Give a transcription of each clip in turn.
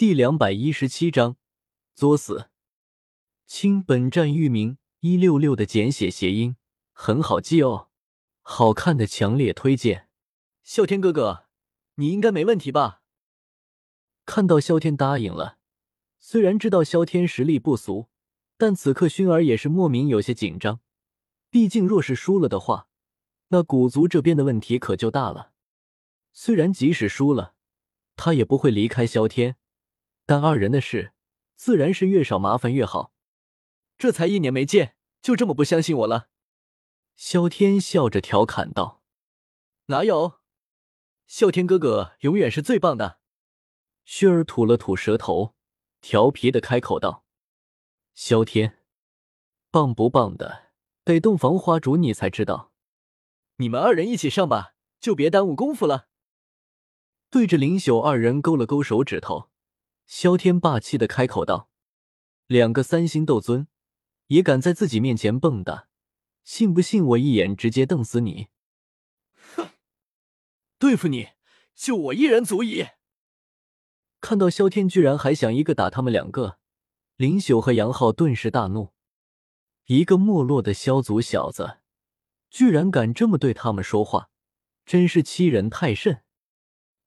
第两百一十七章作死。亲，本站域名一六六的简写谐音，很好记哦。好看的强烈推荐。啸天哥哥，你应该没问题吧？看到萧天答应了，虽然知道萧天实力不俗，但此刻薰儿也是莫名有些紧张。毕竟若是输了的话，那古族这边的问题可就大了。虽然即使输了，他也不会离开萧天。但二人的事，自然是越少麻烦越好。这才一年没见，就这么不相信我了？萧天笑着调侃道：“哪有，啸天哥哥永远是最棒的。”薰儿吐了吐舌头，调皮的开口道：“萧天，棒不棒的，得洞房花烛你才知道。你们二人一起上吧，就别耽误功夫了。”对着林秀二人勾了勾手指头。萧天霸气的开口道：“两个三星斗尊，也敢在自己面前蹦跶，信不信我一眼直接瞪死你？”哼，对付你就我一人足矣。看到萧天居然还想一个打他们两个，林秀和杨浩顿时大怒：一个没落的萧族小子，居然敢这么对他们说话，真是欺人太甚！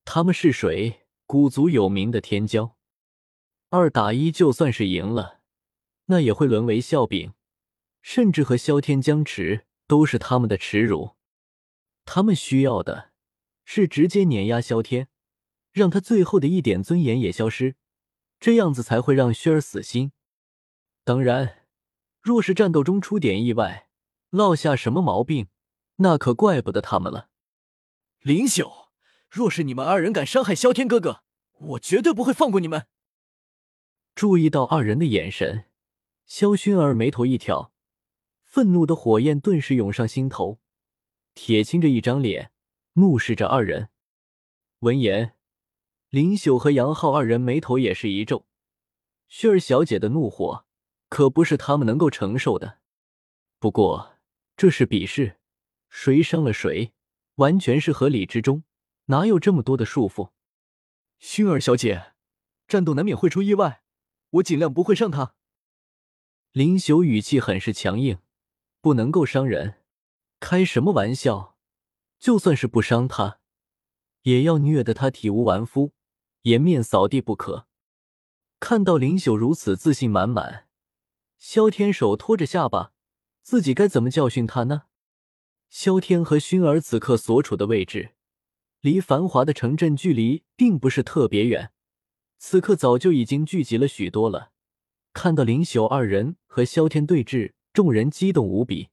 他们是谁？古族有名的天骄。二打一，就算是赢了，那也会沦为笑柄，甚至和萧天僵持都是他们的耻辱。他们需要的是直接碾压萧天，让他最后的一点尊严也消失，这样子才会让薰儿死心。当然，若是战斗中出点意外，落下什么毛病，那可怪不得他们了。林秀，若是你们二人敢伤害萧天哥哥，我绝对不会放过你们。注意到二人的眼神，萧薰儿眉头一挑，愤怒的火焰顿时涌上心头，铁青着一张脸，怒视着二人。闻言，林秀和杨浩二人眉头也是一皱，薰儿小姐的怒火可不是他们能够承受的。不过这是比试，谁伤了谁，完全是合理之中，哪有这么多的束缚？薰儿小姐，战斗难免会出意外。我尽量不会伤他。林修语气很是强硬，不能够伤人，开什么玩笑？就算是不伤他，也要虐得他体无完肤，颜面扫地不可。看到林修如此自信满满，萧天手托着下巴，自己该怎么教训他呢？萧天和薰儿此刻所处的位置，离繁华的城镇距离并不是特别远。此刻早就已经聚集了许多了。看到林秀二人和萧天对峙，众人激动无比。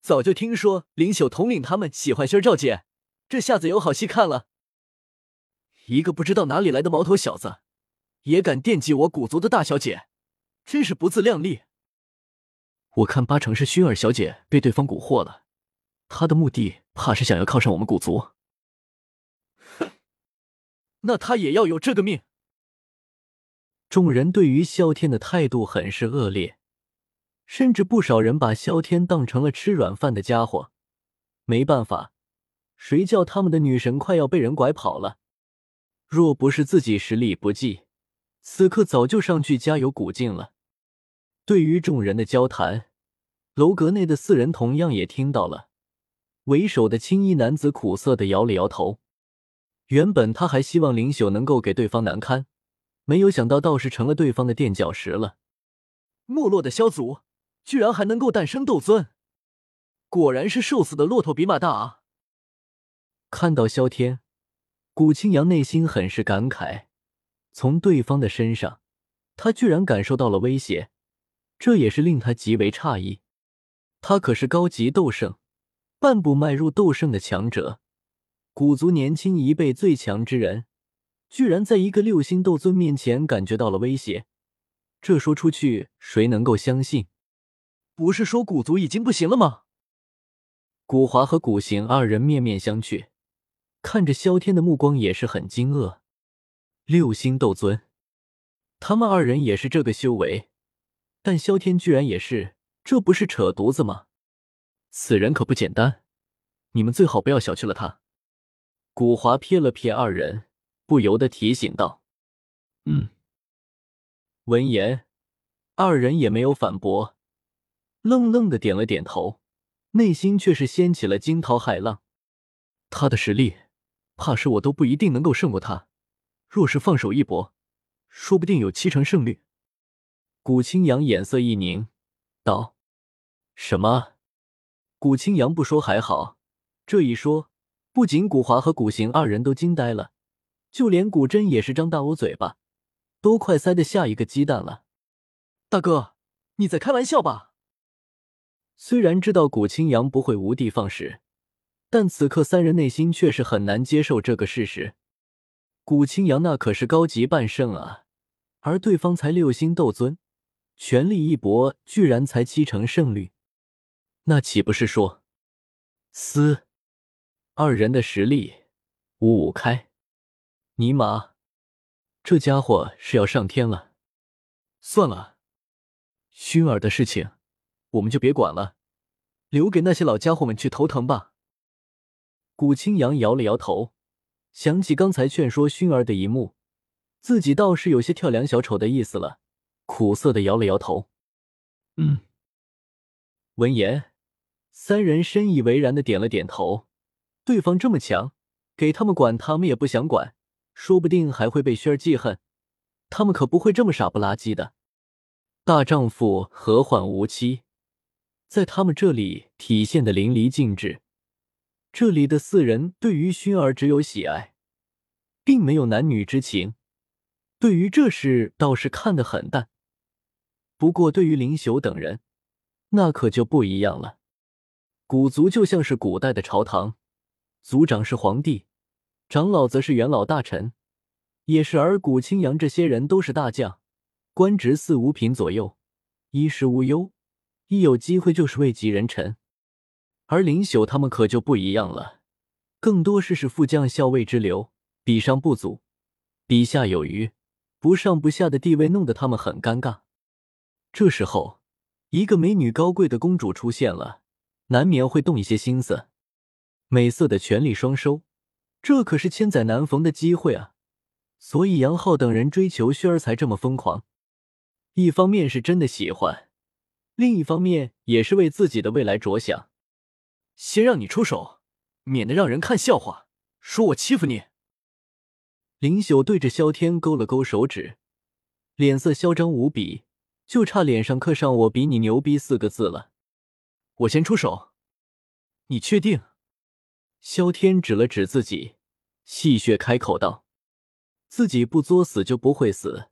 早就听说林秀统领他们喜欢薰儿赵姐，这下子有好戏看了。一个不知道哪里来的毛头小子，也敢惦记我古族的大小姐，真是不自量力。我看八成是薰儿小姐被对方蛊惑了，她的目的怕是想要靠上我们古族。哼，那她也要有这个命。众人对于萧天的态度很是恶劣，甚至不少人把萧天当成了吃软饭的家伙。没办法，谁叫他们的女神快要被人拐跑了？若不是自己实力不济，此刻早就上去加油鼓劲了。对于众人的交谈，楼阁内的四人同样也听到了。为首的青衣男子苦涩的摇了摇头。原本他还希望林秀能够给对方难堪。没有想到，倒是成了对方的垫脚石了。没落的萧族，居然还能够诞生斗尊，果然是瘦死的骆驼比马大啊！看到萧天，古青阳内心很是感慨。从对方的身上，他居然感受到了威胁，这也是令他极为诧异。他可是高级斗圣，半步迈入斗圣的强者，古族年轻一辈最强之人。居然在一个六星斗尊面前感觉到了威胁，这说出去谁能够相信？不是说古族已经不行了吗？古华和古行二人面面相觑，看着萧天的目光也是很惊愕。六星斗尊，他们二人也是这个修为，但萧天居然也是，这不是扯犊子吗？此人可不简单，你们最好不要小觑了他。古华瞥了瞥二人。不由得提醒道：“嗯。”闻言，二人也没有反驳，愣愣的点了点头，内心却是掀起了惊涛骇浪。他的实力，怕是我都不一定能够胜过他。若是放手一搏，说不定有七成胜率。古青阳眼色一凝，道：“什么？”古青阳不说还好，这一说，不仅古华和古行二人都惊呆了，就连古真也是张大我嘴巴，都快塞得下一个鸡蛋了。大哥，你在开玩笑吧？虽然知道古青阳不会无的放矢，但此刻三人内心却是很难接受这个事实。古青阳那可是高级半圣啊，而对方才六星斗尊。全力一搏，居然才七成胜率，那岂不是说，嘶，二人的实力五五开？尼玛，这家伙是要上天了！算了，薰儿的事情我们就别管了，留给那些老家伙们去头疼吧。古青阳摇了摇头，想起刚才劝说薰儿的一幕，自己倒是有些跳梁小丑的意思了。苦涩的摇了摇头，嗯。闻言，三人深以为然的点了点头。对方这么强，给他们管，他们也不想管，说不定还会被轩儿记恨。他们可不会这么傻不拉几的。大丈夫何患无妻，在他们这里体现的淋漓尽致。这里的四人对于薰儿只有喜爱，并没有男女之情，对于这事倒是看得很淡。不过，对于林朽等人，那可就不一样了。古族就像是古代的朝堂，族长是皇帝，长老则是元老大臣，也是而古青阳这些人都是大将，官职四五品左右，衣食无忧，一有机会就是位极人臣。而林朽他们可就不一样了，更多是是副将校尉之流，比上不足，比下有余，不上不下的地位弄得他们很尴尬。这时候，一个美女高贵的公主出现了，难免会动一些心思。美色的权力双收，这可是千载难逢的机会啊！所以杨浩等人追求薰儿才这么疯狂。一方面是真的喜欢，另一方面也是为自己的未来着想。先让你出手，免得让人看笑话，说我欺负你。林朽对着萧天勾了勾手指，脸色嚣张无比。就差脸上刻上“我比你牛逼”四个字了。我先出手，你确定？萧天指了指自己，戏谑开口道：“自己不作死就不会死。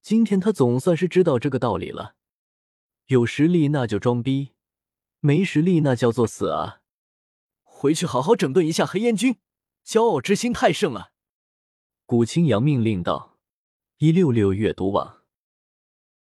今天他总算是知道这个道理了。有实力那就装逼，没实力那叫做死啊！回去好好整顿一下黑烟军，骄傲之心太盛了。”古青阳命令道：“一六六阅读网。”